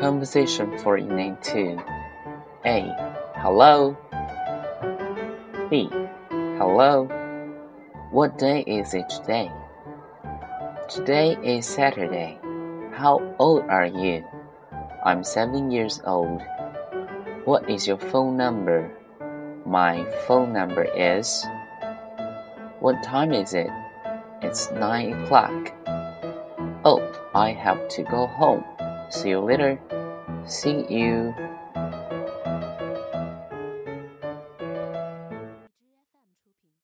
Conversation for Evening 2 A. Hello. B. Hello. What day is it today? Today is Saturday. How old are you? I'm seven years old. What is your phone number? My phone number is. What time is it? It's nine o'clock. Oh, I have to go home. See you later. See you.